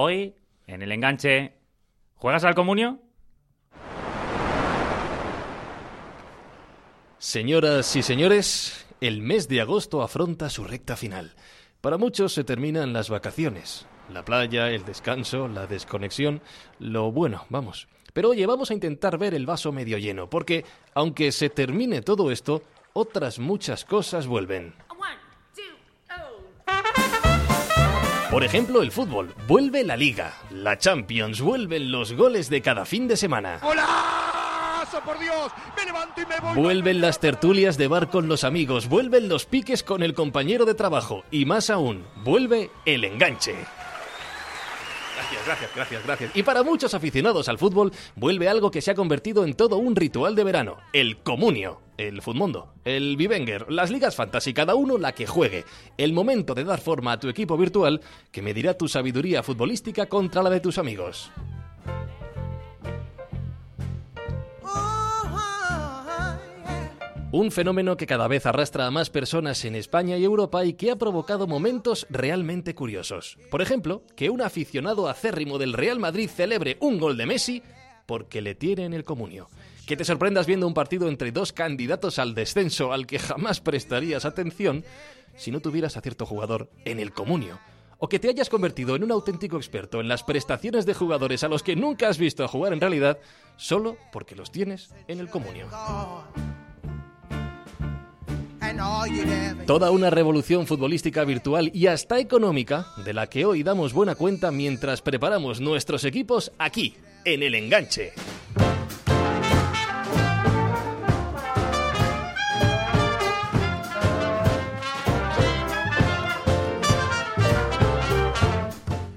Hoy, en el enganche, ¿juegas al comunio? Señoras y señores, el mes de agosto afronta su recta final. Para muchos se terminan las vacaciones, la playa, el descanso, la desconexión, lo bueno, vamos. Pero oye, vamos a intentar ver el vaso medio lleno, porque aunque se termine todo esto, otras muchas cosas vuelven. Por ejemplo, el fútbol. Vuelve la liga. La Champions. Vuelven los goles de cada fin de semana. ¡Golazo, por Dios! ¡Me levanto y me voy! Vuelven las tertulias de bar con los amigos. Vuelven los piques con el compañero de trabajo. Y más aún, vuelve el enganche. Gracias, gracias, gracias, gracias. Y para muchos aficionados al fútbol, vuelve algo que se ha convertido en todo un ritual de verano: el comunio. El Futmundo, el Vivenger, las ligas fantasy, cada uno la que juegue. El momento de dar forma a tu equipo virtual que medirá tu sabiduría futbolística contra la de tus amigos. Un fenómeno que cada vez arrastra a más personas en España y Europa y que ha provocado momentos realmente curiosos. Por ejemplo, que un aficionado acérrimo del Real Madrid celebre un gol de Messi porque le tiene en el comunio. Que te sorprendas viendo un partido entre dos candidatos al descenso al que jamás prestarías atención si no tuvieras a cierto jugador en el comunio. O que te hayas convertido en un auténtico experto en las prestaciones de jugadores a los que nunca has visto jugar en realidad solo porque los tienes en el comunio. Toda una revolución futbolística virtual y hasta económica de la que hoy damos buena cuenta mientras preparamos nuestros equipos aquí, en el enganche.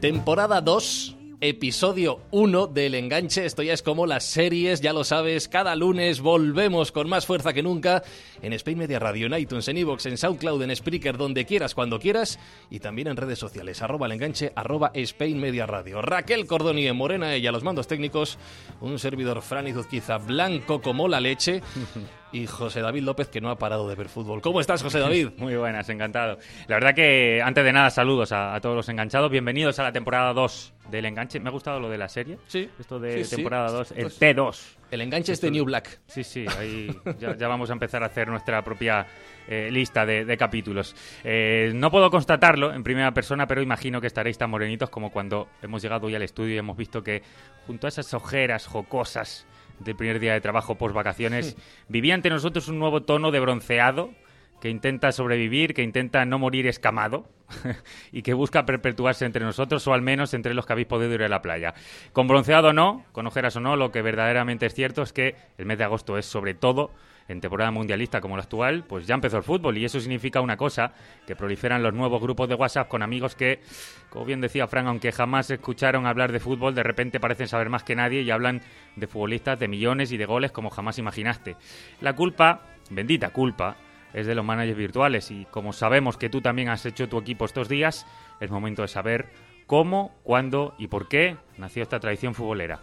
Temporada 2, episodio 1 del enganche. Esto ya es como las series, ya lo sabes. Cada lunes volvemos con más fuerza que nunca en Spain Media Radio, en iTunes, en Evox, en SoundCloud, en Spreaker, donde quieras, cuando quieras. Y también en redes sociales, arroba el enganche, arroba Spain Media Radio. Raquel Cordoni en Morena, ella los mandos técnicos. Un servidor Fran Izuzquiza, blanco como la leche. y José David López, que no ha parado de ver fútbol. ¿Cómo estás, José David? Muy buenas, encantado. La verdad que, antes de nada, saludos a, a todos los enganchados. Bienvenidos a la temporada 2 del enganche. Me ha gustado lo de la serie. Sí. Esto de Sí, temporada 2, el Esto es- T2. El enganche es de New Black. Sí, sí, ahí ya, ya vamos a empezar a hacer nuestra propia eh, lista de, de capítulos. Eh, no puedo constatarlo en primera persona, pero imagino que estaréis tan morenitos como cuando hemos llegado hoy al estudio y hemos visto que junto a esas ojeras jocosas del primer día de trabajo post vacaciones, vivía ante nosotros un nuevo tono de bronceado que intenta sobrevivir, que intenta no morir escamado y que busca perpetuarse entre nosotros o al menos entre los que habéis podido ir a la playa. Con bronceado o no, con ojeras o no, lo que verdaderamente es cierto es que el mes de agosto es sobre todo en temporada mundialista como la actual, pues ya empezó el fútbol y eso significa una cosa, que proliferan los nuevos grupos de WhatsApp con amigos que, como bien decía Frank, aunque jamás escucharon hablar de fútbol, de repente parecen saber más que nadie y hablan de futbolistas de millones y de goles como jamás imaginaste. La culpa, bendita culpa, es de los managers virtuales y como sabemos que tú también has hecho tu equipo estos días, es momento de saber cómo, cuándo y por qué nació esta tradición futbolera.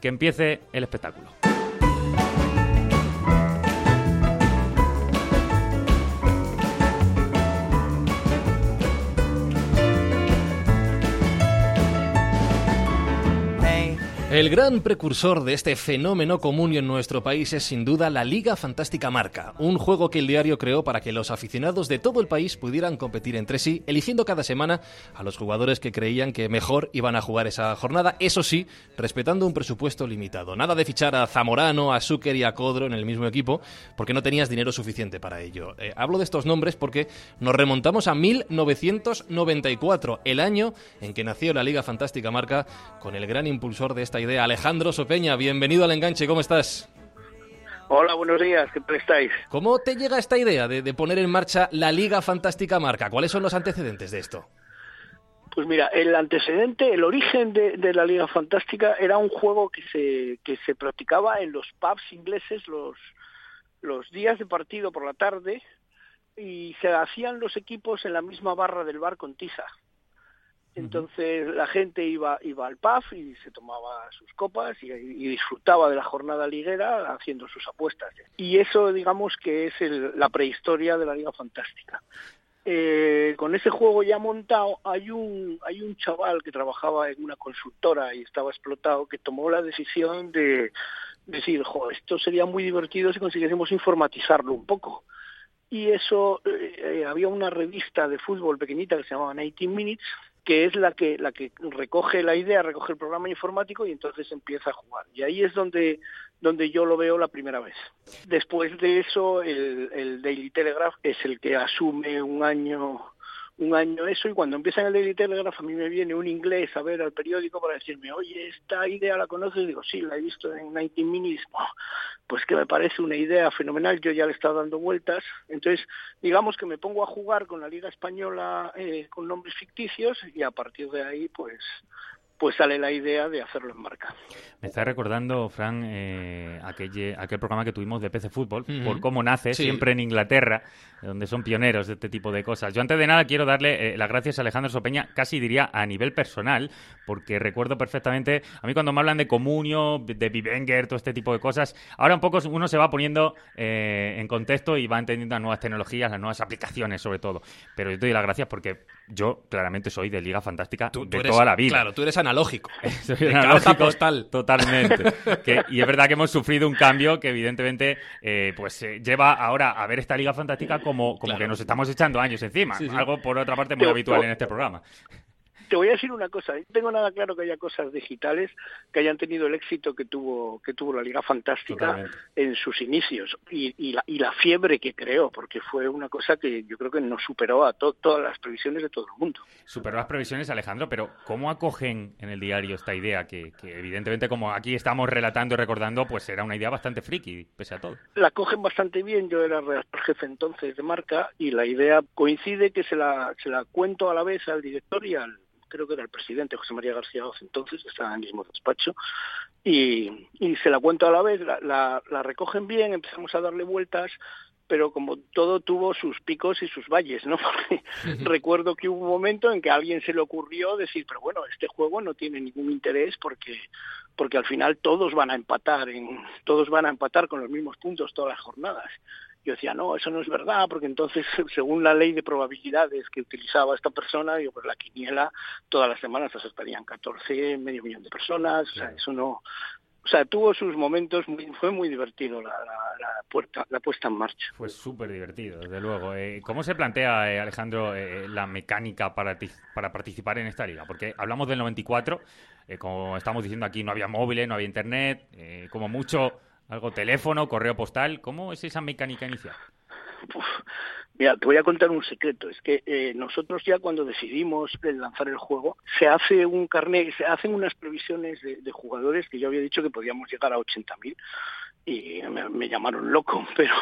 Que empiece el espectáculo. El gran precursor de este fenómeno común en nuestro país es sin duda la Liga Fantástica Marca, un juego que el diario creó para que los aficionados de todo el país pudieran competir entre sí, eligiendo cada semana a los jugadores que creían que mejor iban a jugar esa jornada, eso sí, respetando un presupuesto limitado. Nada de fichar a Zamorano, a Zucker y a Codro en el mismo equipo, porque no tenías dinero suficiente para ello. Eh, hablo de estos nombres porque nos remontamos a 1994, el año en que nació la Liga Fantástica Marca, con el gran impulsor de esta idea, Alejandro Sopeña. Bienvenido al enganche, ¿cómo estás? Hola, buenos días, ¿qué tal estáis? ¿Cómo te llega esta idea de, de poner en marcha la Liga Fantástica Marca? ¿Cuáles son los antecedentes de esto? Pues mira, el antecedente, el origen de, de la Liga Fantástica era un juego que se, que se practicaba en los pubs ingleses los, los días de partido por la tarde y se hacían los equipos en la misma barra del bar con tiza. Entonces la gente iba, iba al pub y se tomaba sus copas y, y disfrutaba de la jornada liguera haciendo sus apuestas. Y eso digamos que es el- la prehistoria de la Liga Fantástica. eh, con ese juego ya montado, hay un, hay un chaval que trabajaba en una consultora y estaba explotado que tomó la decisión de decir, jo, esto sería muy divertido si consiguiésemos informatizarlo un poco. Y eso, eh, había una revista de fútbol pequeñita que se llamaba 19 Minutes, que es la que la que recoge la idea, recoge el programa informático y entonces empieza a jugar. Y ahí es donde donde yo lo veo la primera vez. Después de eso, el, el Daily Telegraph es el que asume un año un año eso y cuando empieza en el Daily Telegraph a mí me viene un inglés a ver al periódico para decirme, oye, esta idea la conoces, y digo, sí, la he visto en 19 Minutes, pues que me parece una idea fenomenal, yo ya le he estado dando vueltas, entonces digamos que me pongo a jugar con la Liga Española eh, con nombres ficticios y a partir de ahí pues pues sale la idea de hacerlo en marca. Me está recordando, Fran, eh, aquel, aquel programa que tuvimos de PC Fútbol, por cómo nace, siempre en Inglaterra, donde son pioneros de este tipo de cosas. Yo antes de nada quiero darle eh, las gracias a Alejandro Sopeña, casi diría a nivel personal, porque recuerdo perfectamente, a mí cuando me hablan de Comunio, de Vivenger, todo este tipo de cosas, ahora un poco uno se va poniendo eh, en contexto y va entendiendo las nuevas tecnologías, las nuevas aplicaciones sobre todo. Pero yo te doy las gracias porque yo claramente soy de Liga Fantástica de toda la vida. Claro, tú eres analógico. Soy analógico postal. Totalmente. y es verdad que hemos sufrido un cambio que evidentemente eh, pues eh, lleva ahora a ver esta Liga Fantástica como, como que nos estamos echando años encima. Algo, por otra parte, muy habitual en este programa te voy a decir una cosa, no tengo nada claro que haya cosas digitales que hayan tenido el éxito que tuvo que tuvo la Liga Fantástica en sus inicios y, la, y, la, fiebre que creó, porque fue una cosa que yo creo que nos superó a todas las previsiones de todo el mundo. Superó las previsiones, Alejandro, pero ¿cómo acogen en el diario esta idea que, evidentemente como aquí estamos relatando y recordando, pues era una idea bastante friki, pese a todo? La cogen bastante bien, yo era redactor jefe entonces de marca y la idea coincide que se la, se la cuento a la vez al director y al creo que era el presidente José María García Oz entonces, estaba en el mismo despacho, y, y se la cuento a la vez, la, la, recogen bien, empezamos a darle vueltas, pero como todo tuvo sus picos y sus valles, ¿no? Porque recuerdo que hubo un momento en que a alguien se le ocurrió decir, pero bueno, este juego no tiene ningún interés porque porque al final todos van a empatar en todos van a empatar con los mismos puntos todas las jornadas yo decía, no, eso no es verdad, porque entonces, según la ley de probabilidades que utilizaba esta persona, digo, pues la quiniela todas las semanas aceptarían 14, medio millón de personas, o sea, eso no... O sea, tuvo sus momentos, fue muy divertido la, la, puerta, la puesta en marcha. Fue súper divertido, desde luego. Eh, ¿Cómo se plantea, eh, Alejandro, eh, la mecánica para, para participar en esta liga? Porque hablamos del 94, como estamos diciendo aquí, no había móviles, no había internet, como mucho algo teléfono, correo postal. ¿Cómo es esa mecánica inicial? mira, te voy a contar un secreto. Es que eh, nosotros ya cuando decidimos lanzar el juego, se hace un carnet, se hacen unas previsiones de, de jugadores que yo había dicho que podíamos llegar a 80.000 y me, llamaron loco, pero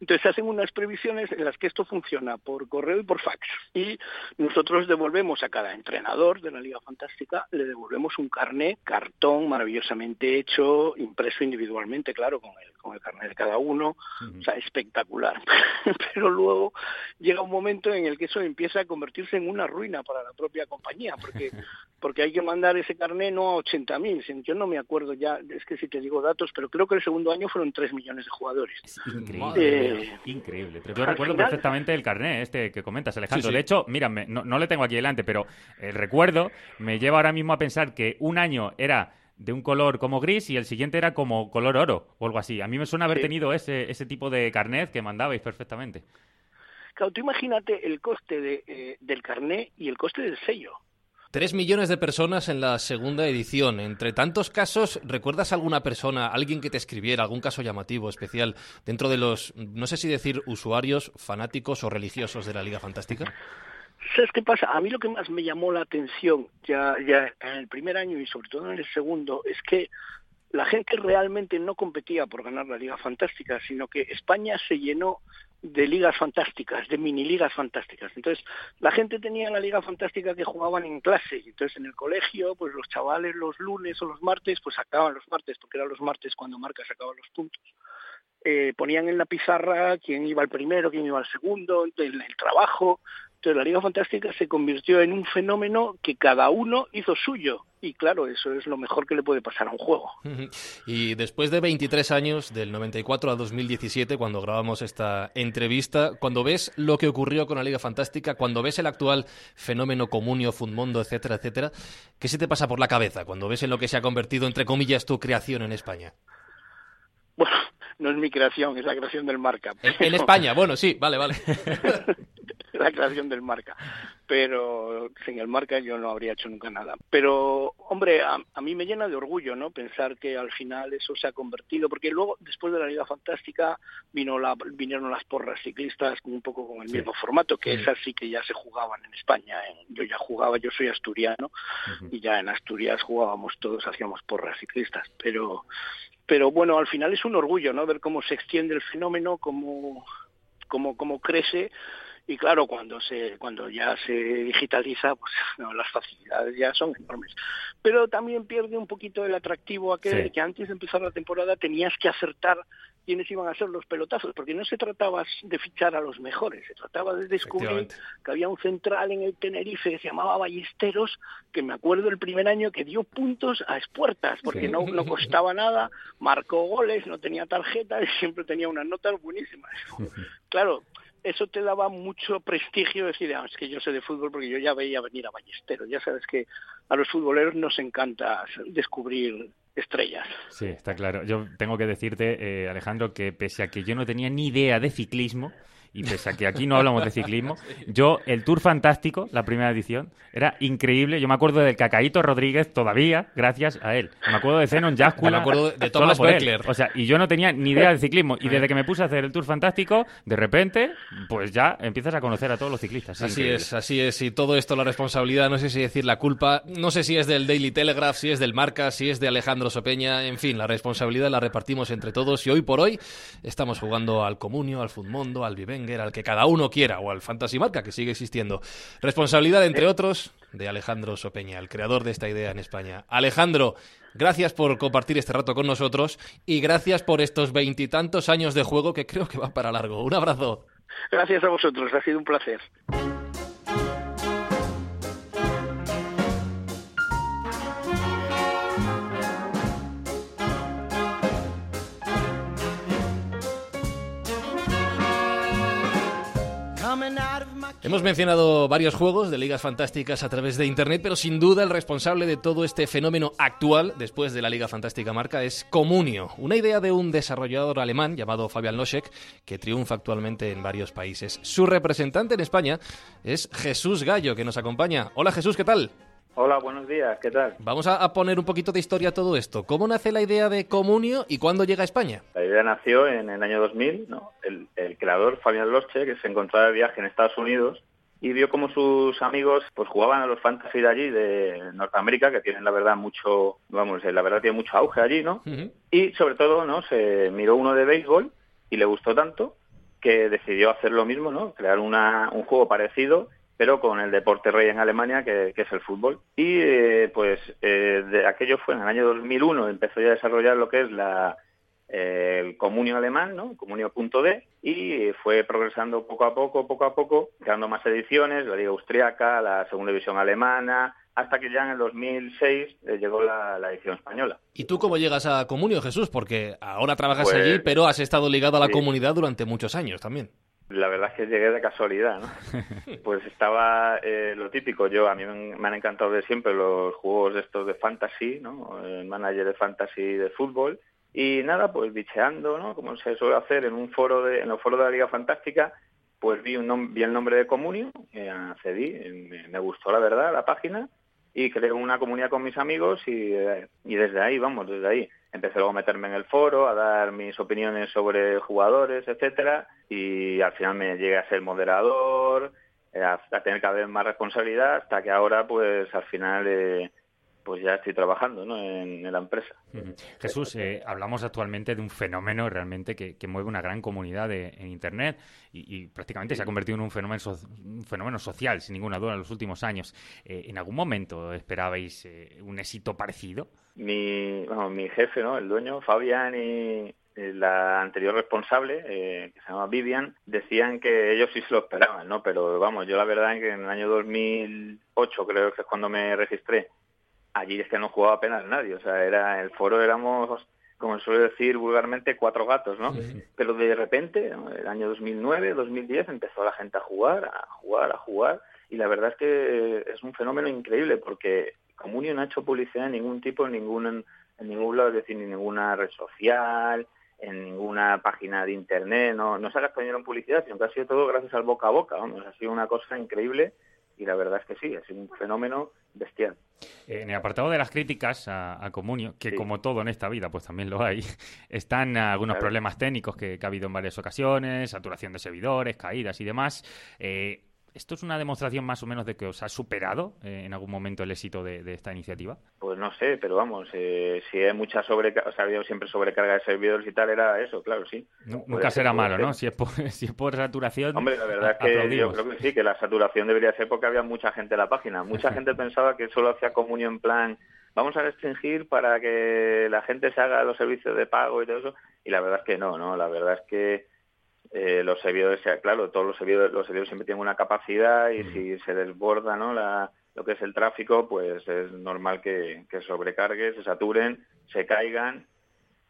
entonces hacen unas previsiones en las que esto funciona por correo y por fax. Y nosotros devolvemos a cada entrenador de la Liga Fantástica, le devolvemos un carnet, cartón maravillosamente hecho, impreso individualmente, claro, con el, con el carnet de cada uno, o sea, espectacular. pero luego llega un momento en el que eso empieza a convertirse en una ruina para la propia compañía, porque, porque hay que mandar ese carnet no a 80.000, yo no me acuerdo ya, es que si te digo datos, pero creo que el segundo año fueron 3 millones de jugadores. increíble. Eh, increíble. Yo recuerdo perfectamente el carnet este que comentas, Alejandro. De hecho, mírame, no, no le tengo aquí delante, pero el recuerdo me lleva ahora mismo a pensar que un año era de un color como gris y el siguiente era como color oro o algo así. A mí me suena haber tenido ese, ese tipo de carnet que mandabais perfectamente. Claro, tú imagínate el coste de, eh, del carnet y el coste del sello. Tres millones de personas en la segunda edición. Entre tantos casos, ¿recuerdas alguna persona, alguien que te escribiera, algún caso llamativo, especial, dentro de los, no sé si decir, usuarios, fanáticos o religiosos de la Liga Fantástica? ¿Sabes qué pasa? A mí lo que más me llamó la atención ya, en el primer año y sobre todo en el segundo es que la gente realmente no competía por ganar la Liga Fantástica, sino que España se llenó de ligas fantásticas, de mini ligas fantásticas. Entonces, la gente tenía la liga fantástica que jugaban en clase, entonces en el colegio, pues los chavales los lunes o los martes, pues sacaban los martes, porque eran los martes cuando Marca sacaba los puntos. Eh, ponían en la pizarra quién iba al primero, quién iba al segundo, el, el trabajo, Entonces la Liga Fantástica se convirtió en un fenómeno que cada uno hizo suyo. Y claro, eso es lo mejor que le puede pasar a un juego. Y después de 23 años, del 94 a 2017, cuando grabamos esta entrevista, cuando ves lo que ocurrió con la Liga Fantástica, cuando ves el actual fenómeno comunio, Fundmondo, etcétera, etcétera, ¿qué se te pasa por la cabeza cuando ves en lo que se ha convertido, entre comillas, tu creación en España? Bueno, no es mi creación, es la creación del marca. En, España, bueno, sí, vale, vale. la creación del marca. Pero sin el marca yo no habría hecho nunca nada. Pero, hombre, a, mí me llena de orgullo, ¿no? Pensar que al final eso se ha convertido, porque luego, después de la Liga Fantástica, vino la, vinieron las porras ciclistas un poco con el mismo formato, que esas sí que ya se jugaban en España. Yo ya jugaba, yo soy asturiano, y ya en Asturias jugábamos todos, hacíamos porras ciclistas. Pero pero bueno, al final es un orgullo, ¿no? Ver cómo se extiende el fenómeno, cómo, cómo, cómo crece y claro, cuando se cuando ya se digitaliza, pues las facilidades ya son enormes. Pero también pierde un poquito el atractivo aquel que antes de empezar la temporada tenías que acertar quiénes iban a ser los pelotazos, porque no se trataba de fichar a los mejores, se trataba de descubrir que había un central en el Tenerife que se llamaba Ballesteros, que me acuerdo el primer año que dio puntos a espuertas, porque no, no costaba nada, marcó goles, no tenía tarjeta y siempre tenía unas notas buenísimas. Claro, eso te daba mucho prestigio decir, ah, es que yo sé de fútbol porque yo ya veía venir a Ballesteros. Ya sabes que a los futboleros nos encanta descubrir estrellas. Sí, está claro. Yo tengo que decirte, eh, Alejandro, que pese a que yo no tenía ni idea de ciclismo, y pese a que aquí no hablamos de ciclismo, yo, el Tour Fantástico, la primera edición, era increíble. Yo me acuerdo del Cacaíto Rodríguez todavía, gracias a él. Me acuerdo de Zenon Jascula. Me acuerdo de Thomas Beckler. O sea, y yo no tenía ni idea de ciclismo. Y desde que me puse a hacer el Tour Fantástico, de repente, pues ya empiezas a conocer a todos los ciclistas. así es, así es. Y todo esto, la responsabilidad, no sé si decir la culpa, no sé si es del Daily Telegraph, si es del Marca, si es de Alejandro Sopeña, en fin, la responsabilidad la repartimos entre todos. Y hoy por hoy estamos jugando al Comunio, al Futmundo, al Viven al que cada uno quiera, o al Fantasy Marca, que sigue existiendo. Responsabilidad, entre otros, de Alejandro Sopeña, el creador de esta idea en España. Alejandro, gracias por compartir este rato con nosotros y gracias por estos veintitantos años de juego que creo que va para largo. Un abrazo. Gracias a vosotros, ha sido un placer. Hemos mencionado varios juegos de ligas fantásticas a través de Internet, pero sin duda el responsable de todo este fenómeno actual, después de la Liga Fantástica Marca, es Comunio, una idea de un desarrollador alemán llamado Fabian Loschek, que triunfa actualmente en varios países. Su representante en España es Jesús Gallo, que nos acompaña. Hola Jesús, ¿qué tal? Hola, buenos días, ¿qué tal? Vamos a, poner un poquito de historia a todo esto. ¿Cómo nace la idea de Comunio y cuándo llega a España? La idea nació en el año 2000, ¿no? El, creador, Fabián Loche, que se encontraba de viaje en Estados Unidos y vio como sus amigos pues jugaban a los fantasy de allí, de Norteamérica, que tienen la verdad mucho, vamos, la verdad tiene mucho auge allí, ¿no? Y sobre todo, ¿no? Se miró uno de béisbol y le gustó tanto que decidió hacer lo mismo, ¿no? Crear una, un juego parecido pero con el deporte rey en Alemania, que, es el fútbol. Y eh, pues eh, de aquello fue en el año 2001, empezó ya a desarrollar lo que es la, eh, el comunio alemán, ¿no? comunio.d, y fue progresando poco a poco, poco a poco, creando más ediciones, la Liga Austriaca, la Segunda División Alemana, hasta que ya en el 2006 llegó la, edición española. ¿Y tú cómo llegas a Comunio, Jesús? Porque ahora trabajas pues allí, pero has estado ligado a la comunidad durante muchos años también. La verdad es que llegué de casualidad, ¿no? Pues estaba eh, lo típico. Yo a mí me han encantado de siempre los juegos estos de fantasy, ¿no? El manager de fantasy de fútbol y nada, pues bicheando, ¿no? Como se suele hacer en un foro de en los foros de la Liga Fantástica, pues vi un vi el nombre de Comunio, eh, accedí, me, me, gustó la verdad la página y creé una comunidad con mis amigos y, eh, y desde ahí, vamos, desde ahí empecé luego a meterme en el foro, a dar mis opiniones sobre jugadores, etcétera, y al final me llegué a ser moderador, eh, a, tener cada vez más responsabilidad, hasta que ahora, pues al final, eh, pues ya estoy trabajando ¿no? en, la empresa. Jesús, eh, hablamos actualmente de un fenómeno realmente que, mueve una gran comunidad en Internet y, prácticamente se ha convertido en un fenómeno, un fenómeno social, sin ninguna duda, en los últimos años. ¿En algún momento esperabais un éxito parecido? mi, mi jefe, ¿no? El dueño, Fabián y, eh, la anterior responsable, eh, que se llama Vivian, decían que ellos sí se lo esperaban, ¿no? Pero vamos, yo la verdad es que en el año 2008 creo que es cuando me registré, allí es que no jugaba apenas nadie, o sea, era el foro éramos, como suele decir vulgarmente, cuatro gatos, ¿no? Pero de repente, en el año 2009, 2010, empezó la gente a jugar, a jugar, a jugar, y la verdad es que es un fenómeno increíble porque Comunio no ha hecho publicidad en ningún tipo, en ningún, en ningún lado, es decir, en ninguna red social, en ninguna página de internet, no, no se ha gastado en publicidad, sino que ha sido todo gracias al boca a boca, vamos, ha sido una cosa increíble y la verdad es que sí, sido un fenómeno bestial. En el apartado de las críticas a, Comunio, que como todo en esta vida, pues también lo hay, están algunos problemas técnicos que, que, ha habido en varias ocasiones, saturación de servidores, caídas y demás. Eh, ¿Esto es una demostración más o menos de que os ha superado eh, en algún momento el éxito de, esta iniciativa? Pues no sé, pero vamos, eh, si hay mucha sobrecarga, o sea, había siempre sobrecarga de servidores y tal, era eso, claro, sí. nunca será malo, ¿no? Si es, por, si es por saturación. Hombre, la verdad es que yo creo que sí, que la saturación debería ser porque había mucha gente en la página. Mucha gente pensaba que solo hacía comunión en plan, vamos a restringir para que la gente se haga los servicios de pago y todo eso. Y la verdad es que no, ¿no? La verdad es que eh, los servidores, claro, todos los servidores, los servidores siempre tienen una capacidad y si se desborda ¿no? la, lo que es el tráfico, pues es normal que, que sobrecargue, se saturen, se caigan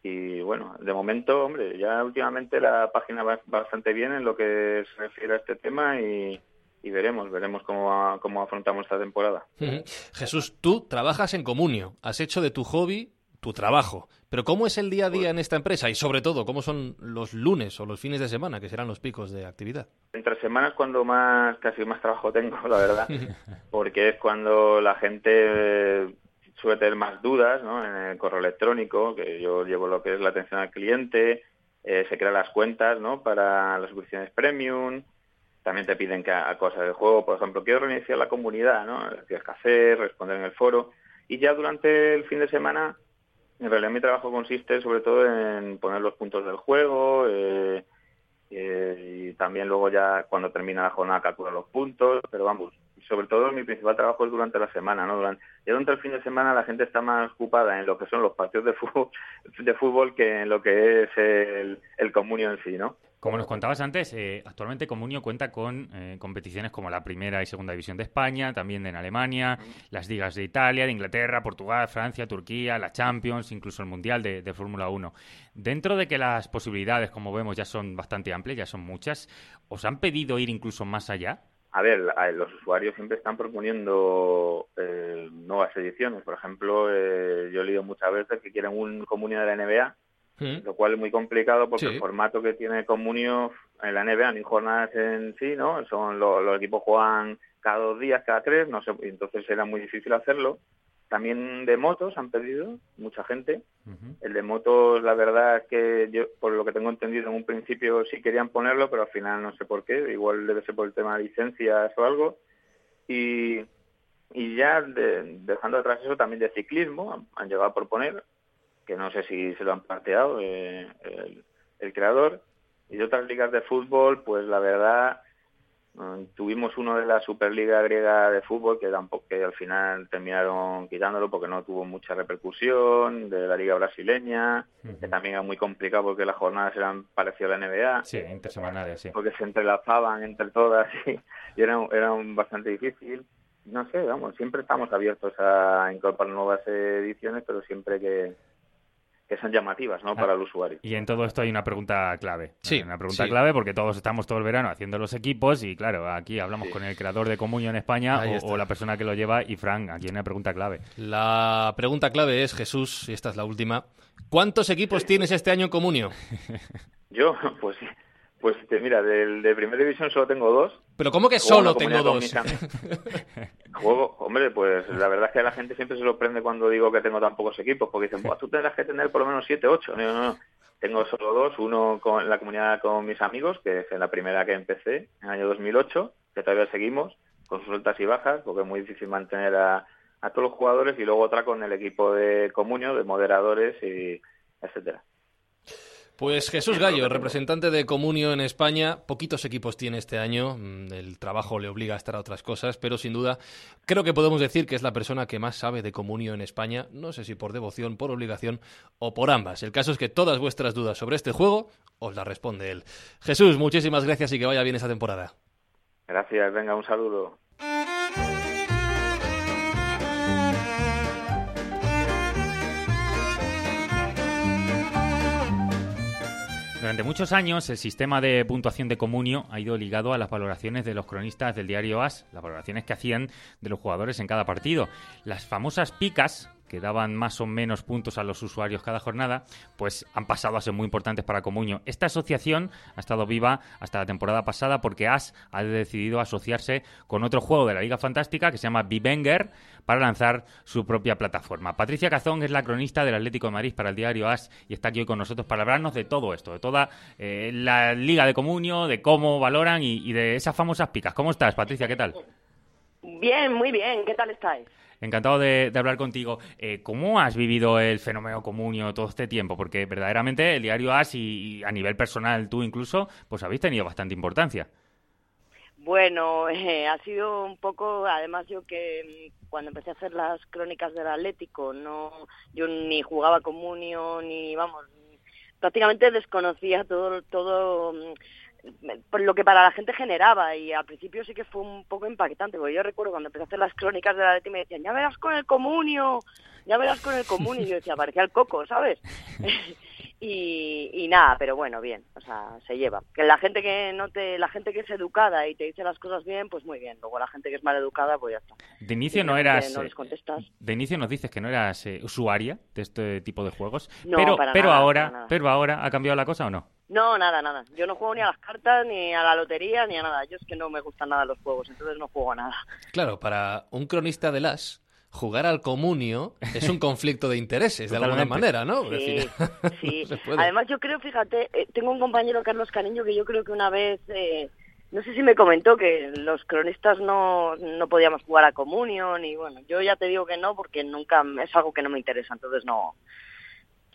y bueno, de momento, hombre, ya últimamente la página va bastante bien en lo que se refiere a este tema y, y veremos, veremos cómo, cómo afrontamos esta temporada. Jesús, tú trabajas en Comunio, has hecho de tu hobby tu trabajo. Pero ¿cómo es el día a día en esta empresa? Y sobre todo, ¿cómo son los lunes o los fines de semana, que serán los picos de actividad? Entre semanas cuando más, casi más trabajo tengo, la verdad, porque es cuando la gente eh, suele tener más dudas ¿no? en el correo electrónico, que yo llevo lo que es la atención al cliente, eh, se crean las cuentas ¿no? para las suscripciones premium, también te piden que a, cosas del juego, por ejemplo, quiero reiniciar la comunidad, ¿no? Tienes que hacer, responder en el foro, y ya durante el fin de semana en realidad mi trabajo consiste sobre todo en poner los puntos del juego eh, eh, y también luego ya cuando termina la jornada calcular los puntos, pero vamos, sobre todo mi principal trabajo es durante la semana, ¿no? Durante, ya durante el fin de semana la gente está más ocupada en lo que son los partidos de fútbol, de fútbol que en lo que es el, el comunio en sí, ¿no? Como nos contabas antes, eh, actualmente Comunio cuenta con eh, competiciones como la Primera y Segunda División de España, también en Alemania, las ligas de Italia, de Inglaterra, Portugal, Francia, Turquía, la Champions, incluso el Mundial de, Fórmula 1. Dentro de que las posibilidades, como vemos, ya son bastante amplias, ya son muchas, ¿os han pedido ir incluso más allá? A ver, los usuarios siempre están proponiendo eh, nuevas ediciones. Por ejemplo, yo he leído muchas veces que quieren un Comunio de la NBA lo cual es muy complicado porque el formato que tiene Comunio en la NBA, ni jornadas en sí, ¿no? Son los, equipos juegan cada dos días, cada tres, no sé, entonces era muy difícil hacerlo. También de motos han pedido mucha gente. El de motos, la verdad es que yo, por lo que tengo entendido, en un principio sí querían ponerlo, pero al final no sé por qué. Igual debe ser por el tema de licencias o algo. Y, y ya dejando atrás eso, también de ciclismo han llegado a proponer que no sé si se lo han planteado eh, el, creador. Y de otras ligas de fútbol, pues la verdad, mm, tuvimos uno de la Superliga griega de fútbol que tampoco que al final terminaron quitándolo porque no tuvo mucha repercusión, de la liga brasileña, que también era muy complicado porque las jornadas eran parecidas a la NBA. Sí, intersemanales, sí. Porque se entrelazaban entre todas y, y era, era bastante difícil no sé, vamos, siempre estamos abiertos a incorporar nuevas ediciones, pero siempre que, que son llamativas ¿no? Ah, para el usuario. Y en todo esto hay una pregunta clave. Sí. Una pregunta clave porque todos estamos todo el verano haciendo los equipos y claro, aquí hablamos con el creador de Comunio en España o, la persona que lo lleva y Frank, aquí hay una pregunta clave. La pregunta clave es, Jesús, y esta es la última, ¿cuántos equipos tienes este año en Comunio? Yo, pues pues mira, del, de primera división solo tengo dos. ¿Pero cómo que solo tengo dos? Juego, hombre, pues la verdad es que la gente siempre se sorprende cuando digo que tengo tan pocos equipos, porque dicen, pues tú tendrás que tener por lo menos siete, ocho. No, no, no. Tengo solo dos, uno con la comunidad con mis amigos, que es en la primera que empecé, en el año 2008, que todavía seguimos, con sus altas y bajas, porque es muy difícil mantener a, a todos los jugadores, y luego otra con el equipo de comunio, de moderadores y etcétera. Pues Jesús Gallo, representante de Comunio en España, poquitos equipos tiene este año, mm, el trabajo le obliga a estar a otras cosas, pero sin duda creo que podemos decir que es la persona que más sabe de Comunio en España, no sé si por devoción, por obligación o por ambas. El caso es que todas vuestras dudas sobre este juego os las responde él. Jesús, muchísimas gracias y que vaya bien esta temporada. Gracias, venga, un saludo. Durante muchos años, el sistema de puntuación de Comunio ha ido ligado a las valoraciones de los cronistas del diario AS, las valoraciones que hacían de los jugadores en cada partido. Las famosas picas, que daban más o menos puntos a los usuarios cada jornada, pues han pasado a ser muy importantes para Comunio. Esta asociación ha estado viva hasta la temporada pasada porque AS ha decidido asociarse con otro juego de la Liga Fantástica que se llama Bivenger para lanzar su propia plataforma. Patricia Cazón es la cronista del Atlético de Madrid para el diario AS y está aquí hoy con nosotros para hablarnos de todo esto, de toda eh, la Liga de Comunio, de cómo valoran y de esas famosas picas. ¿Cómo estás, Patricia? ¿Qué tal? Bien, muy bien. ¿Qué tal estáis? Encantado de, hablar contigo. Eh, ¿Cómo has vivido el fenómeno comunio todo este tiempo? Porque verdaderamente el diario AS y, a nivel personal tú incluso, pues habéis tenido bastante importancia. Bueno, eh, ha sido un poco, además yo que mm, cuando empecé a hacer las crónicas del Atlético, no, yo ni jugaba comunio ni vamos, prácticamente desconocía todo, todo mm, lo que para la gente generaba y al principio sí que fue un poco impactante, porque yo recuerdo cuando empecé a hacer las crónicas de la Leti me decían, ya verás con el comunio, ya verás con el comunio, y yo decía, parecía el coco, ¿sabes? y, y nada, pero bueno, bien, o sea, se lleva. Que la gente que no te, la gente que es educada y te dice las cosas bien, pues muy bien, luego la gente que es mal educada, pues ya está. De inicio Y no eras... no eh, les contestas. De inicio nos dices que no eras eh, usuaria de este tipo de juegos, No, pero, para pero nada, ahora, para nada. pero ahora ha cambiado la cosa o no? No, nada, nada. Yo no juego ni a las cartas, ni a la lotería, ni a nada. Yo es que no me gustan nada los juegos, entonces no juego a nada. Claro, para un cronista de las, jugar al comunio es un conflicto de intereses, de alguna manera, ¿no? Sí, sí. no. Además, yo creo, fíjate, eh, tengo un compañero, Carlos Cariño, que yo creo que una vez, eh, no sé si me comentó que los cronistas no, no podíamos jugar a Comunión y bueno, yo ya te digo que no porque nunca es algo que no me interesa, entonces no.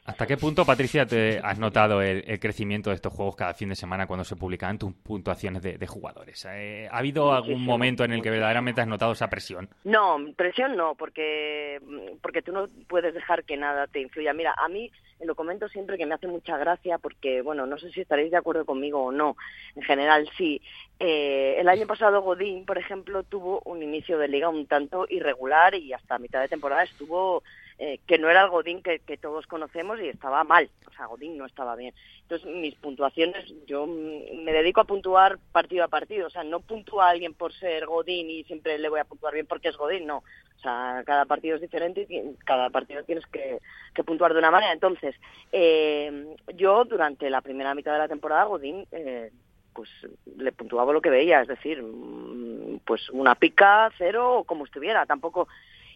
¿Hasta qué punto, Patricia, te has notado el, el crecimiento de estos juegos cada fin de semana cuando se publican tus puntuaciones de, de jugadores? Eh, ¿Ha habido algún momento en el que verdaderamente has notado esa presión? No, presión no, porque, porque tú no puedes dejar que nada te influya. Mira, a mí lo comento siempre que me hace mucha gracia porque, bueno, no sé si estaréis de acuerdo conmigo o no. En general, sí. Eh, el año pasado Godín, por ejemplo, tuvo un inicio de liga un tanto irregular y hasta mitad de temporada estuvo eh, que no era el Godín que, todos conocemos y estaba mal. O sea, Godín no estaba bien. Entonces, mis puntuaciones, yo mm, me dedico a puntuar partido a partido. O sea, no puntúa a alguien por ser Godín y siempre le voy a puntuar bien porque es Godín, no. O sea, cada partido es diferente y cada partido tienes que, que puntuar de una manera. Entonces, eh, yo durante la primera mitad de la temporada, Godín, eh, pues le puntuaba lo que veía, es decir, mm, pues una pica, cero o como estuviera. Tampoco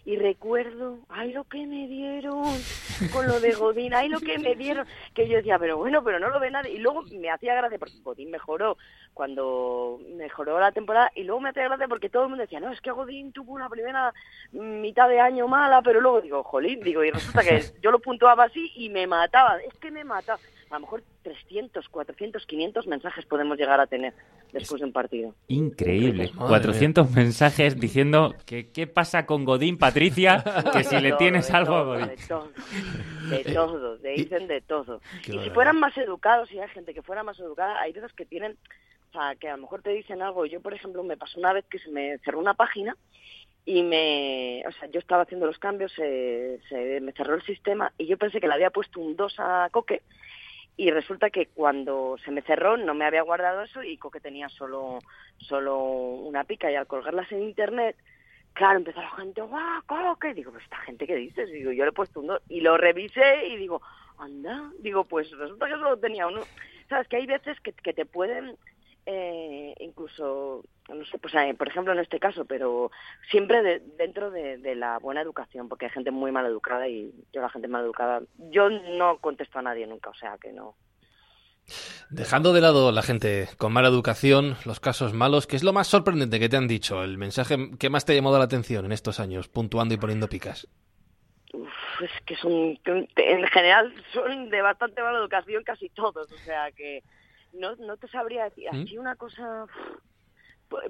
y recuerdo, ay lo que me dieron con lo de Godín, ay lo que me dieron, que yo decía, pero bueno, pero no lo ve nadie. Y luego me hacía gracia porque Godín mejoró cuando mejoró la temporada y luego me hacía gracia porque todo el mundo decía, no, es que Godín tuvo una primera mitad de año mala, pero luego digo, jolín, digo, y resulta que yo lo puntuaba así y me mataba, es que me mataba. A lo mejor 300, 400, 500 mensajes podemos llegar a tener después de un partido. Increíble. Madre 400 mensajes diciendo que qué pasa con Godín, Patricia, que si De le todo, tienes de algo a todo, Godín. De todo, de todo, te dicen de todo. Qué Y si fueran más educados, si hay gente que fuera más educada, hay veces que tienen, o sea, que a lo mejor te dicen algo. Yo, por ejemplo, me pasó una vez que se me cerró una página y me, o sea, yo estaba haciendo los cambios, se, se me cerró el sistema y yo pensé que le había puesto un 2 a Coque y resulta que cuando se me cerró no me había guardado eso y Coque tenía solo, solo una pica y al colgarlas en internet, claro, empezó la gente, ¡guau, Coque! Digo, pues esta gente que dices, digo, yo le he puesto un 2 y lo revisé y digo, anda, digo, pues resulta que solo tenía uno. Sabes que hay veces que, que te pueden eh, incluso, no sé, pues eh, por ejemplo en este caso, pero siempre de- dentro de, de la buena educación, porque hay gente muy mal educada y yo la gente mal educada, yo no contesto a nadie nunca, o sea que no. Dejando de lado la gente con mala educación, los casos malos, ¿qué es lo más sorprendente que te han dicho? El mensaje que más te ha llamado la atención en estos años, puntuando y poniendo picas. Uf, pues que son, en general son de bastante mala educación casi todos, o sea que no, no te sabría decir, ¿Mm? así una cosa,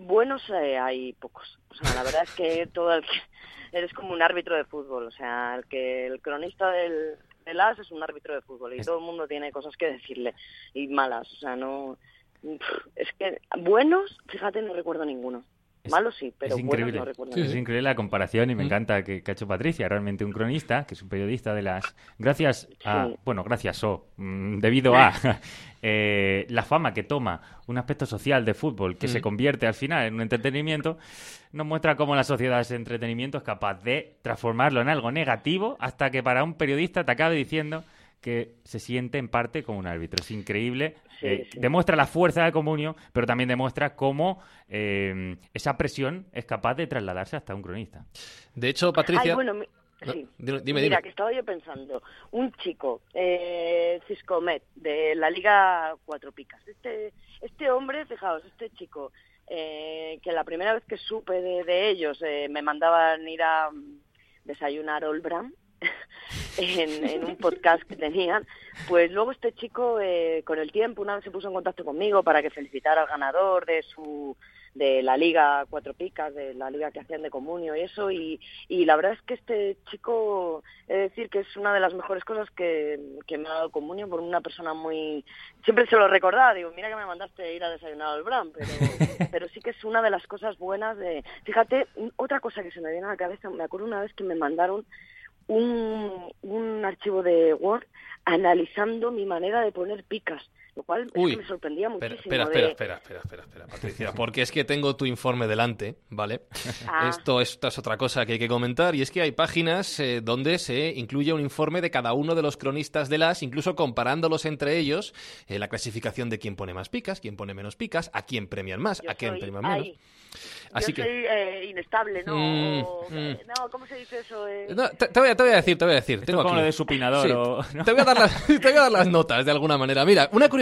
buenos eh, hay pocos, o sea, la verdad es que todo el que, eres como un árbitro de fútbol, o sea, el que el cronista del, del AS es un árbitro de fútbol y todo el mundo tiene cosas que decirle y malas, o sea, no, es que buenos, fíjate, no recuerdo ninguno. Malo sí, pero es increíble. no recuerdo. es increíble la comparación y me mm. encanta que, ha hecho Patricia, realmente un cronista, que es un periodista de las... Gracias a... Bueno, gracias o... Mm, debido a eh, la fama que toma un aspecto social de fútbol que se mm. convierte al final en un entretenimiento, nos muestra cómo la sociedad de ese entretenimiento es capaz de transformarlo en algo negativo hasta que para un periodista te acabe diciendo que se siente en parte como un árbitro. Es increíble. Eh, demuestra la fuerza de comunio, pero también demuestra cómo eh, esa presión es capaz de trasladarse hasta un cronista. De hecho, Patricia... bueno, dime, Mira, que estaba yo pensando, un chico, eh, Ciscomet, de la Liga Cuatro Picas. Este, este hombre, fijaos, este chico, eh, que la primera vez que supe de, ellos me mandaban ir a mm, desayunar Olbram, en, un podcast que tenían, pues luego este chico eh, con el tiempo una vez se puso en contacto conmigo para que felicitara al ganador de su de la liga cuatro picas de la liga que hacían de comunio y eso y, y la verdad es que este chico he de decir que es una de las mejores cosas que, que me ha dado comunio por una persona muy siempre se lo recordaba digo mira que me mandaste ir a desayunar al Bram pero pero sí que es una de las cosas buenas de fíjate otra cosa que se me viene a la cabeza me acuerdo una vez que me mandaron un, un archivo de Word analizando mi manera de poner picas, lo cual me sorprendía muchísimo. Espera, espera, espera, espera, espera, espera, Patricia, porque es que tengo tu informe delante, ¿vale? Ah. Esto, es otra cosa que hay que comentar y es que hay páginas eh, donde se incluye un informe de cada uno de los cronistas de las, incluso comparándolos entre ellos, eh, la clasificación de quién pone más picas, quién pone menos picas, a quién premian más, a quién premian menos. Así Yo soy eh, inestable, ¿no? Mm, mm. No, ¿cómo se dice eso? No, te, voy a, te, voy a, decir, te voy a decir. Tengo como lo de supinador o... te, voy a dar las, te voy a dar las notas de alguna manera. Mira, una curiosidad.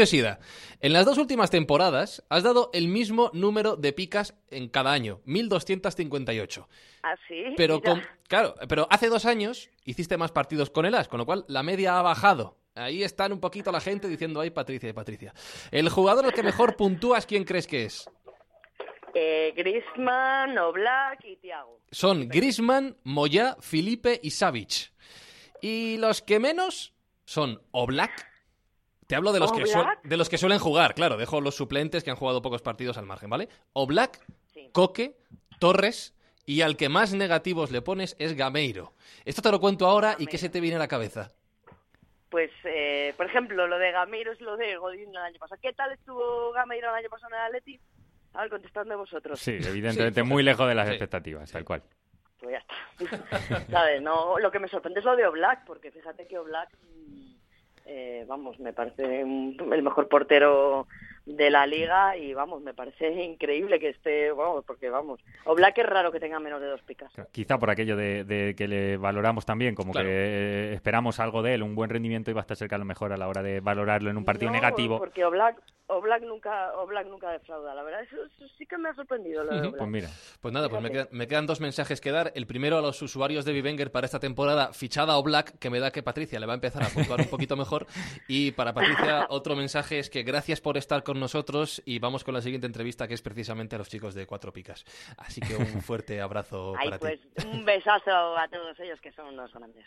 En las dos últimas temporadas has dado el mismo número de picas en cada año, 1258. ¿Ah, sí? Pero, con, claro, pero hace dos años hiciste más partidos con el AS, con lo cual la media ha bajado. Ahí están un poquito la gente diciendo, ay, Patricia, Patricia. El jugador al que mejor puntúas, ¿quién crees que es? Eh, Grisman, Oblak y Thiago. Son Grisman, Moya, Felipe y Savic. Y los que menos son Oblak. Te hablo de los, que de los que suelen jugar, claro. Dejo los suplentes que han jugado pocos partidos al margen, ¿vale? Oblak, Coque, Torres y al que más negativos le pones es Gameiro. Esto te lo cuento ahora y ¿qué se te viene a la cabeza? Pues, eh, por ejemplo, lo de Gameiro es lo de Godín el año pasado. ¿Qué tal estuvo Gameiro el año pasado en el Atleti? A ver, contestadme vosotros. Sí, evidentemente muy lejos de las expectativas, tal cual. Pues ya está. ¿Sabes? No, lo que me sorprende es lo de Oblak, porque fíjate que Oblak, mm, eh, vamos, me parece el mejor portero de la liga y vamos, me parece increíble que esté, vamos, porque vamos, o Black es raro que tenga menos de dos picas. Quizá por aquello de, que le valoramos también, como que esperamos algo de él, un buen rendimiento y va a estar cerca a lo mejor a la hora de valorarlo en un partido negativo. porque Oblak, Oblak nunca, Oblak nunca defrauda, la verdad, eso, sí que me ha sorprendido. Pues mira. Pues nada, pues me quedan, dos mensajes que dar. El primero a los usuarios de Vivenger para esta temporada, fichada Oblak, que me da que Patricia le va a empezar a puntuar un poquito mejor. Y para Patricia, otro mensaje es que gracias por estar con nosotros y vamos con la siguiente entrevista que es precisamente a los chicos de Cuatro Picas. Así que un fuerte abrazo Ay, para pues, Un besazo a todos ellos que son unos grandes.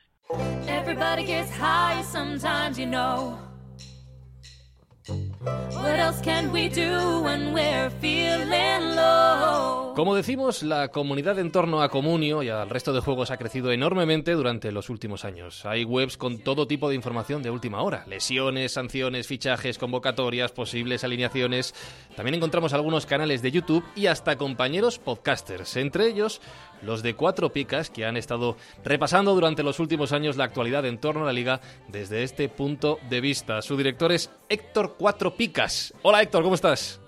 Como decimos, la comunidad en torno a Comunio y al resto de juegos ha crecido enormemente durante los últimos años. Hay webs con todo tipo de información de última hora. Lesiones, sanciones, fichajes, convocatorias, posibles alineaciones. También encontramos algunos canales de YouTube y hasta compañeros podcasters. Entre ellos, los de Cuatro Picas, que han estado repasando durante los últimos años la actualidad en torno a la liga desde este punto de vista. Su director es Héctor Cuatro Picas. Hola Héctor, ¿cómo estás?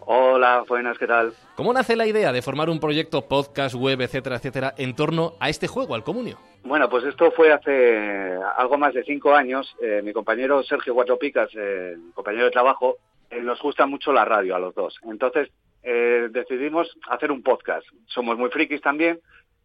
Hola, buenas, ¿qué tal? ¿Cómo nace la idea de formar un proyecto podcast, web, etcétera, etcétera, en torno a este juego, al comunio? Bueno, pues esto fue hace algo más de cinco años. Eh, mi compañero Sergio Cuatro Picas, eh, compañero de trabajo, eh, nos gusta mucho la radio a los dos. Entonces eh, decidimos hacer un podcast. Somos muy frikis también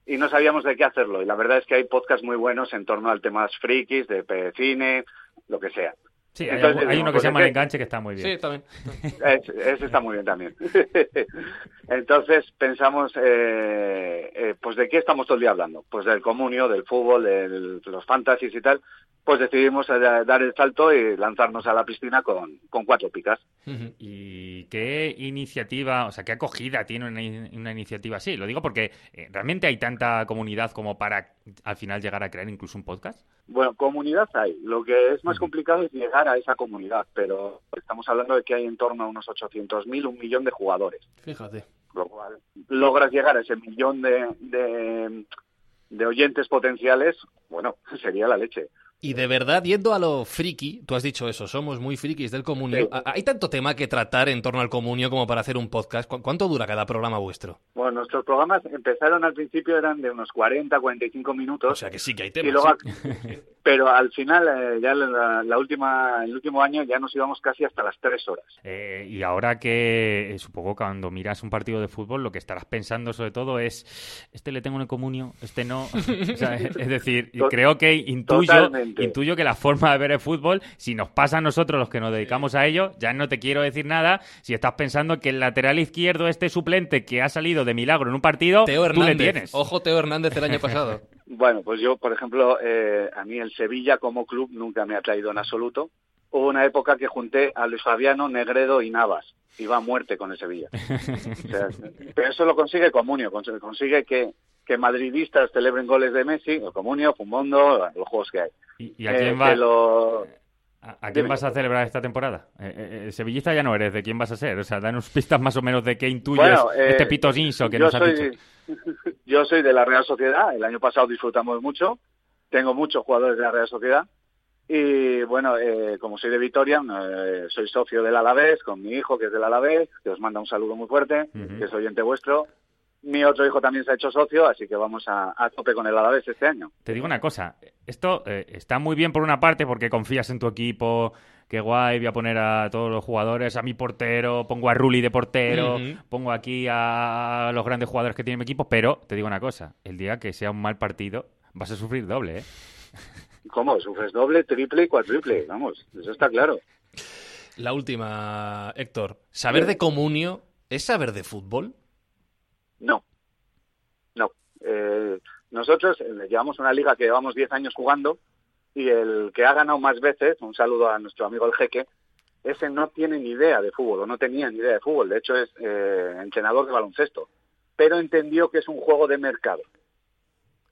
y no sabíamos de qué hacerlo. Y la verdad es que hay podcasts muy buenos en torno al temas frikis, de cine, lo que sea. Sí, hay, uno que pues se llama El Enganche que está muy bien. Sí, también. Ese, está muy bien también. Entonces pensamos, eh, eh, pues ¿de qué estamos todo el día hablando? Pues del comunio, del fútbol, de los fantasies y tal pues decidimos eh, dar el salto y lanzarnos a la piscina con, cuatro picas. ¿Y qué iniciativa, o sea, qué acogida tiene una, iniciativa así? Lo digo porque eh, realmente hay tanta comunidad como para al final llegar a crear incluso un podcast. Bueno, comunidad hay. Lo que es más complicado es llegar a esa comunidad, pero estamos hablando de que hay en torno a unos 800.000, un millón de jugadores. Fíjate. Lo cual logras llegar a ese millón de, de oyentes potenciales, bueno, sería la leche. Y de verdad, yendo a lo friki, tú has dicho eso, somos muy frikis del comunio. ¿Hay tanto tema que tratar en torno al comunio como para hacer un podcast? ¿Cuánto dura cada programa vuestro? Bueno, nuestros programas empezaron al principio, eran de unos 40, 45 minutos. O sea que sí que hay temas. pero al final, eh, ya la, última, el último año ya nos íbamos casi hasta las tres horas. Eh, y ahora que eh, supongo cuando miras un partido de fútbol, lo que estarás pensando sobre todo es, este le tengo en el comunio, este no. es decir, creo que intuyo intuyo que la forma de ver el fútbol, si nos pasa a nosotros los que nos dedicamos a ello, ya no te quiero decir nada si estás pensando que el lateral izquierdo, este suplente que ha salido de milagro en un partido, Teo tú le tienes. Ojo Teo Hernández el año pasado. bueno, pues yo, por ejemplo, eh, a mí el Sevilla como club nunca me ha traído en absoluto. Hubo una época que junté a Luis Fabiano, Negredo y Navas. Iba a muerte con el Sevilla. pero eso lo consigue Comunio, consigue que que madridistas celebren goles de Messi, el Comunio, Fumondo, los juegos que hay. ¿Y, a quién, eh, ¿A, quién vas a celebrar esta temporada? Eh, eh, sevillista ya no eres, ¿de quién vas a ser? O sea, danos pistas más o menos de qué intuyes este Pito que nos has dicho. Yo soy de la Real Sociedad, el año pasado disfrutamos mucho, tengo muchos jugadores de la Real Sociedad, y bueno, como soy de Vitoria, soy socio del Alavés, con mi hijo que es del Alavés, que os manda un saludo muy fuerte, que es oyente vuestro, mi otro hijo también se ha hecho socio, así que vamos a, tope con el Alavés este año. Te digo una cosa, esto eh, está muy bien por una parte porque confías en tu equipo, qué guay, voy a poner a todos los jugadores, a mi portero, pongo a Rulli de portero, pongo aquí a los grandes jugadores que tiene mi equipo, pero te digo una cosa, el día que sea un mal partido vas a sufrir doble, ¿eh? ¿Cómo? Sufres doble, triple y cuatriple, vamos, eso está claro. La última, Héctor, ¿saber de comunio es saber de fútbol? No, no. Eh, nosotros eh, llevamos una liga que llevamos 10 años jugando y el que ha ganado más veces, un saludo a nuestro amigo el Jeque, ese no tiene ni idea de fútbol o no tenía ni idea de fútbol, de hecho es eh, entrenador de baloncesto, pero entendió que es un juego de mercado.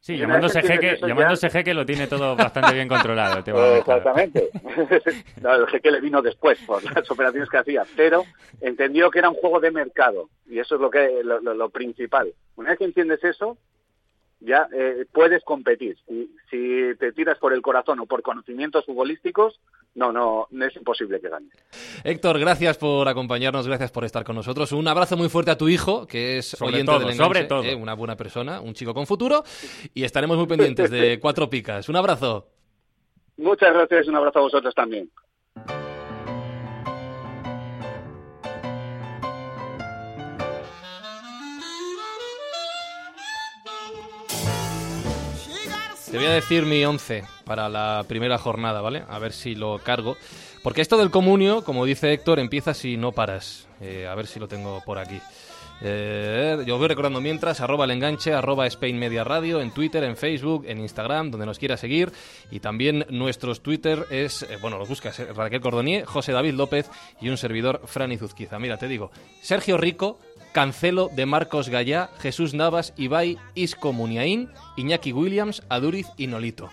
Sí, llamándose jeque, llamándose jeque lo tiene todo bastante bien controlado. Exactamente. el jeque le vino después por las operaciones que hacía, pero entendió que era un juego de mercado y eso es lo que lo principal. Una vez que entiendes eso, ya eh, puedes competir. Si, si te tiras por el corazón o por conocimientos futbolísticos, no, no, es imposible que gane. Héctor, gracias por acompañarnos, gracias por estar con nosotros. Un abrazo muy fuerte a tu hijo, que es oyente del sobre todo. Eh, una buena persona, un chico con futuro, y estaremos muy pendientes de Cuatro Picas. Un abrazo. Muchas gracias, un abrazo a vosotros también. Te voy a decir mi 11 para la primera jornada, ¿vale? A ver si lo cargo. Porque esto del comunio, como dice Héctor, empieza si no paras. Eh, a ver si lo tengo por aquí. Eh, yo voy recordando mientras, arroba el enganche, arroba Spain Media Radio, en Twitter, en Facebook, en Instagram, donde nos quiera seguir. Y también nuestros Twitter es, eh, bueno, lo buscas, Raquel Cordonier, José David López y un servidor, Fran Izuzquiza. Mira, te digo, Sergio Rico, Cancelo de Marcos Gallá, Jesús Navas, Ibai, Isco Muniain, Iñaki Williams, Aduriz y Nolito.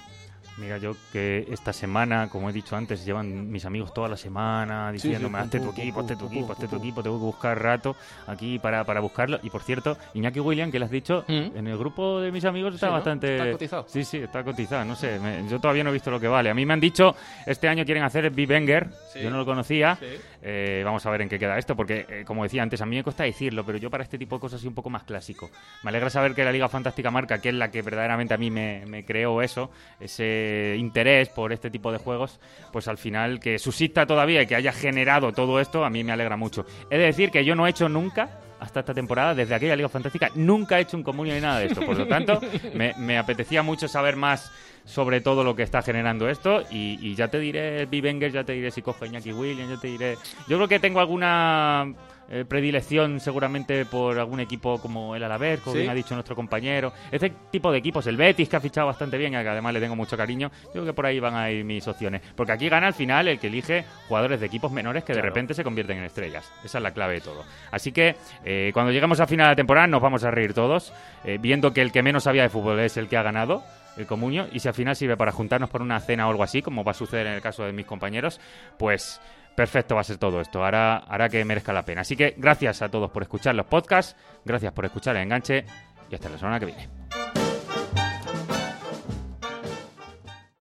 Mira, yo que esta semana, como he dicho antes, llevan mis amigos toda la semana diciéndome, hazte tu equipo, hazte tu equipo, hazte tu equipo, tengo que buscar rato aquí para, para buscarlo. Y por cierto, Iñaki William, que le has dicho, mm. en el grupo de mis amigos está bastante... ¿Está cotizado? Sí, sí, está cotizado, no sé, yo todavía no he visto lo que vale. A mí me han dicho, este año quieren hacer B-Banger, yo no lo conocía, eh, vamos a ver en qué queda esto, porque eh, como decía antes, a mí me cuesta decirlo, pero yo para este tipo de cosas soy un poco más clásico. Me alegra saber que la Liga Fantástica Marca, que es la que verdaderamente a mí me, me creó eso, ese interés por este tipo de juegos, pues al final que subsista todavía y que haya generado todo esto, a mí me alegra mucho. He de decir que yo no he hecho nunca hasta esta temporada, desde aquella Liga Fantástica, nunca he hecho un comunio ni nada de esto. Por lo tanto, me, apetecía mucho saber más sobre todo lo que está generando esto y, ya te diré Vivenger, ya te diré si cojo Iñaki Williams, ya te diré... Yo creo que tengo alguna eh, predilección seguramente por algún equipo como el Alavés, como bien ha dicho nuestro compañero. Este tipo de equipos, el Betis, que ha fichado bastante bien, que además le tengo mucho cariño, yo creo que por ahí van a ir mis opciones. Porque aquí gana al final el que elige jugadores de equipos menores que de repente se convierten en estrellas. Esa es la clave de todo. Así que eh, cuando lleguemos a final de temporada nos vamos a reír todos, eh, viendo que el que menos sabía de fútbol es el que ha ganado el comunio y si al final sirve para juntarnos por una cena o algo así, como va a suceder en el caso de mis compañeros, pues perfecto va a ser todo esto. Hará, que merezca la pena. Así que gracias a todos por escuchar los podcasts, gracias por escuchar el enganche y hasta la semana que viene.